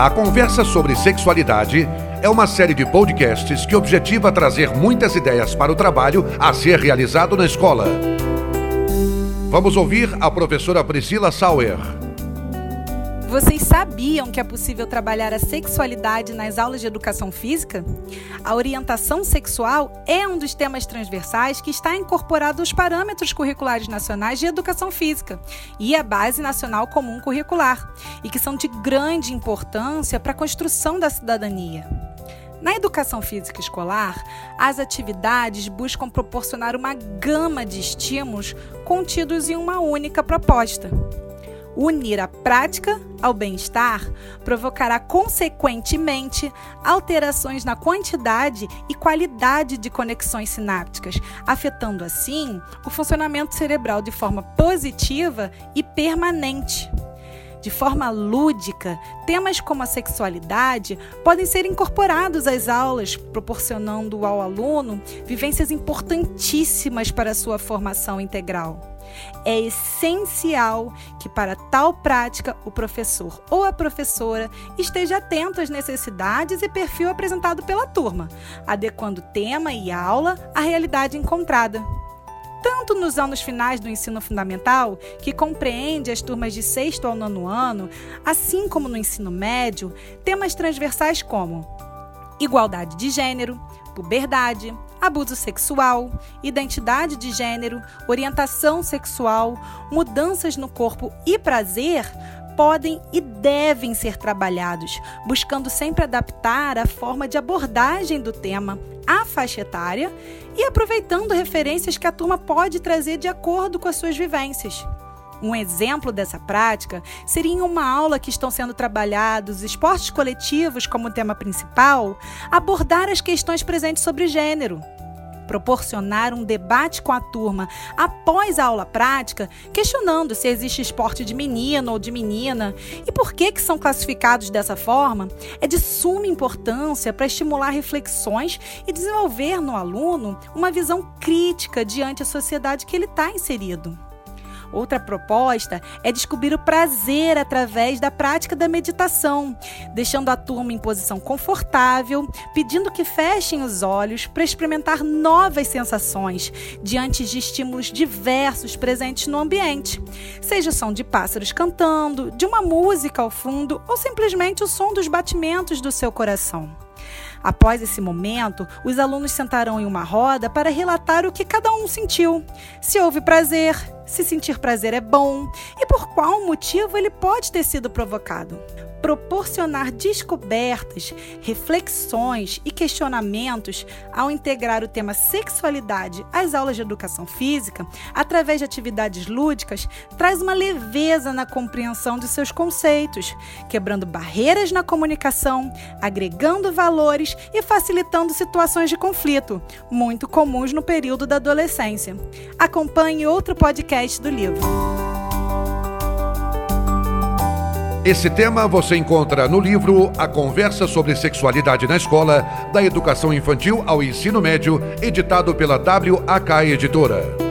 A conversa sobre sexualidade é uma série de podcasts que objetiva trazer muitas ideias para o trabalho a ser realizado na escola. Vamos ouvir a professora Priscila Sauer. Vocês sabiam que é possível trabalhar a sexualidade nas aulas de educação física? A orientação sexual é um dos temas transversais que está incorporado aos parâmetros curriculares nacionais de educação física e a Base Nacional Comum Curricular, e que são de grande importância para a construção da cidadania. Na educação física escolar, as atividades buscam proporcionar uma gama de estímulos contidos em uma única proposta Unir a prática ao bem-estar provocará, consequentemente, alterações na quantidade e qualidade de conexões sinápticas, afetando assim o funcionamento cerebral de forma positiva e permanente. De forma lúdica, temas como a sexualidade podem ser incorporados às aulas, proporcionando ao aluno vivências importantíssimas para a sua formação integral. É essencial que, para tal prática, o professor ou a professora esteja atento às necessidades e perfil apresentado pela turma, adequando tema e aula à realidade encontrada. Tanto nos anos finais do ensino fundamental, que compreende as turmas de sexto ao nono ano, assim como no ensino médio, temas transversais como igualdade de gênero, puberdade, abuso sexual, identidade de gênero, orientação sexual, mudanças no corpo e prazer podem e devem ser trabalhados, buscando sempre adaptar a forma de abordagem do tema à faixa etária e aproveitando referências que a turma pode trazer de acordo com as suas vivências. Um exemplo dessa prática seria em uma aula que estão sendo trabalhados esportes coletivos como tema principal, abordar as questões presentes sobre gênero, proporcionar um debate com a turma após a aula prática, questionando se existe esporte de menino ou de menina e por que, que são classificados dessa forma, é de suma importância para estimular reflexões e desenvolver no aluno uma visão crítica diante a sociedade que ele está inserido. Outra proposta é descobrir o prazer através da prática da meditação, deixando a turma em posição confortável, pedindo que fechem os olhos para experimentar novas sensações diante de estímulos diversos presentes no ambiente, seja o som de pássaros cantando, de uma música ao fundo ou simplesmente o som dos batimentos do seu coração. Após esse momento, os alunos sentarão em uma roda para relatar o que cada um sentiu. Se houve prazer, se sentir prazer é bom. E por qual motivo ele pode ter sido provocado proporcionar descobertas, reflexões e questionamentos ao integrar o tema sexualidade às aulas de educação física, através de atividades lúdicas, traz uma leveza na compreensão de seus conceitos, quebrando barreiras na comunicação, agregando valores e facilitando situações de conflito, muito comuns no período da adolescência. Acompanhe outro podcast do livro. Esse tema você encontra no livro A Conversa sobre Sexualidade na Escola, da Educação Infantil ao Ensino Médio, editado pela WAK Editora.